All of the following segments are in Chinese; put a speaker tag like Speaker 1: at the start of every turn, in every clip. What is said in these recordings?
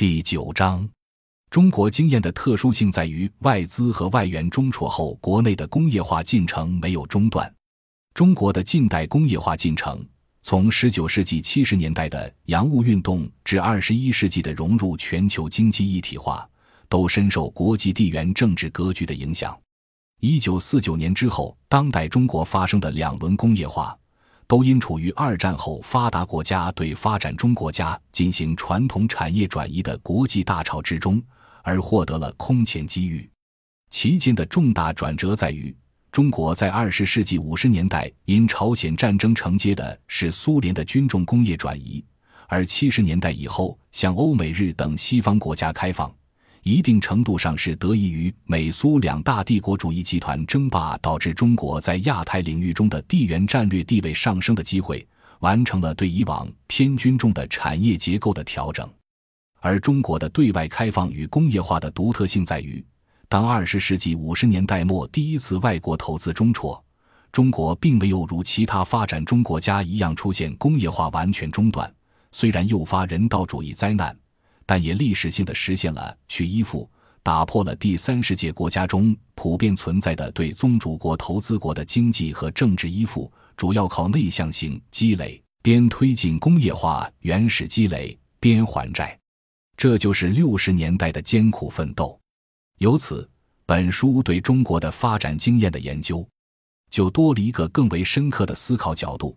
Speaker 1: 第九章，中国经验的特殊性在于外资和外援中辍后，国内的工业化进程没有中断。中国的近代工业化进程，从十九世纪七十年代的洋务运动至二十一世纪的融入全球经济一体化，都深受国际地缘政治格局的影响。一九四九年之后，当代中国发生的两轮工业化。都因处于二战后发达国家对发展中国家进行传统产业转移的国际大潮之中，而获得了空前机遇。其间的重大转折在于，中国在二十世纪五十年代因朝鲜战争承接的是苏联的军重工业转移，而七十年代以后向欧美日等西方国家开放。一定程度上是得益于美苏两大帝国主义集团争霸导致中国在亚太领域中的地缘战略地位上升的机会，完成了对以往偏军重的产业结构的调整。而中国的对外开放与工业化的独特性在于，当二十世纪五十年代末第一次外国投资中辍，中国并没有如其他发展中国家一样出现工业化完全中断，虽然诱发人道主义灾难。但也历史性的实现了去依附，打破了第三世界国家中普遍存在的对宗主国投资国的经济和政治依附，主要靠内向性积累，边推进工业化，原始积累，边还债。这就是六十年代的艰苦奋斗。由此，本书对中国的发展经验的研究，就多了一个更为深刻的思考角度。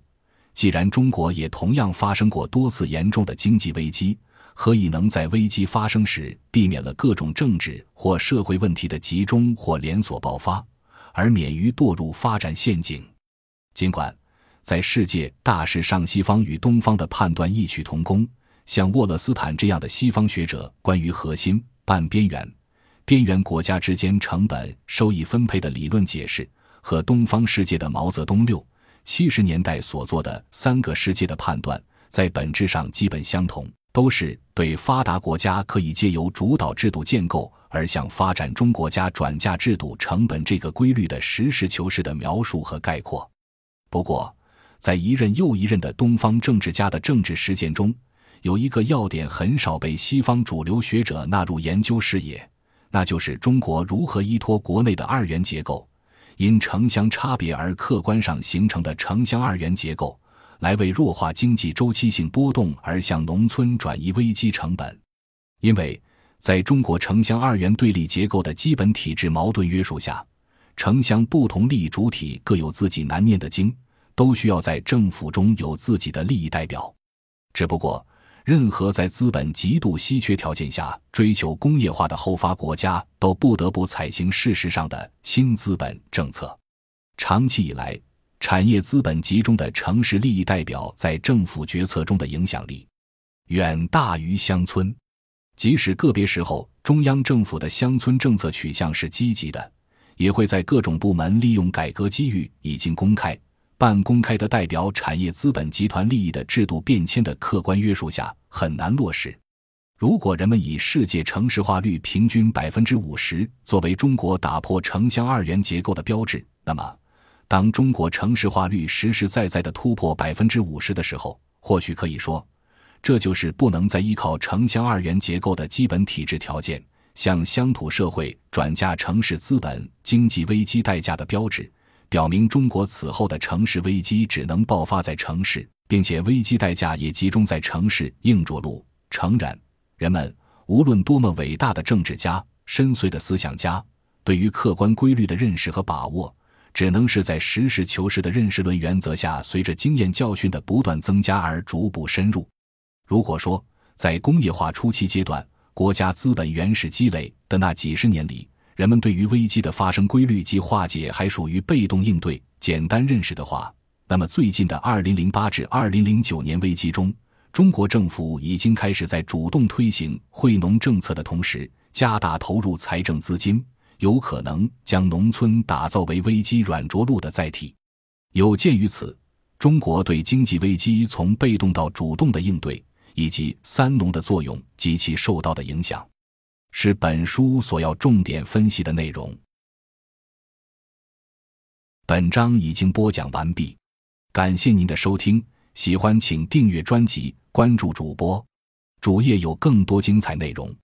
Speaker 1: 既然中国也同样发生过多次严重的经济危机。何以能在危机发生时避免了各种政治或社会问题的集中或连锁爆发，而免于堕入发展陷阱？尽管在世界大势上，西方与东方的判断异曲同工，像沃勒斯坦这样的西方学者关于核心、半边缘、边缘国家之间成本收益分配的理论解释，和东方世界的毛泽东六七十年代所做的三个世界的判断，在本质上基本相同。都是对发达国家可以借由主导制度建构而向发展中国家转嫁制度成本这个规律的实事求是的描述和概括。不过，在一任又一任的东方政治家的政治实践中，有一个要点很少被西方主流学者纳入研究视野，那就是中国如何依托国内的二元结构，因城乡差别而客观上形成的城乡二元结构。来为弱化经济周期性波动而向农村转移危机成本，因为在中国城乡二元对立结构的基本体制矛盾约束下，城乡不同利益主体各有自己难念的经，都需要在政府中有自己的利益代表。只不过，任何在资本极度稀缺条件下追求工业化的后发国家，都不得不采行事实上的新资本政策。长期以来。产业资本集中的城市利益代表在政府决策中的影响力，远大于乡村。即使个别时候中央政府的乡村政策取向是积极的，也会在各种部门利用改革机遇，已经公开、半公开的代表产业资本集团利益的制度变迁的客观约束下，很难落实。如果人们以世界城市化率平均百分之五十作为中国打破城乡二元结构的标志，那么。当中国城市化率实实在在的突破百分之五十的时候，或许可以说，这就是不能再依靠城乡二元结构的基本体制条件，向乡土社会转嫁城市资本经济危机代价的标志，表明中国此后的城市危机只能爆发在城市，并且危机代价也集中在城市。硬着陆诚然，人们无论多么伟大的政治家、深邃的思想家，对于客观规律的认识和把握。只能是在实事求是的认识论原则下，随着经验教训的不断增加而逐步深入。如果说在工业化初期阶段，国家资本原始积累的那几十年里，人们对于危机的发生规律及化解还属于被动应对、简单认识的话，那么最近的二零零八至二零零九年危机中，中国政府已经开始在主动推行惠农政策的同时，加大投入财政资金。有可能将农村打造为危机软着陆的载体。有鉴于此，中国对经济危机从被动到主动的应对，以及“三农”的作用及其受到的影响，是本书所要重点分析的内容。本章已经播讲完毕，感谢您的收听。喜欢请订阅专辑，关注主播。主页有更多精彩内容。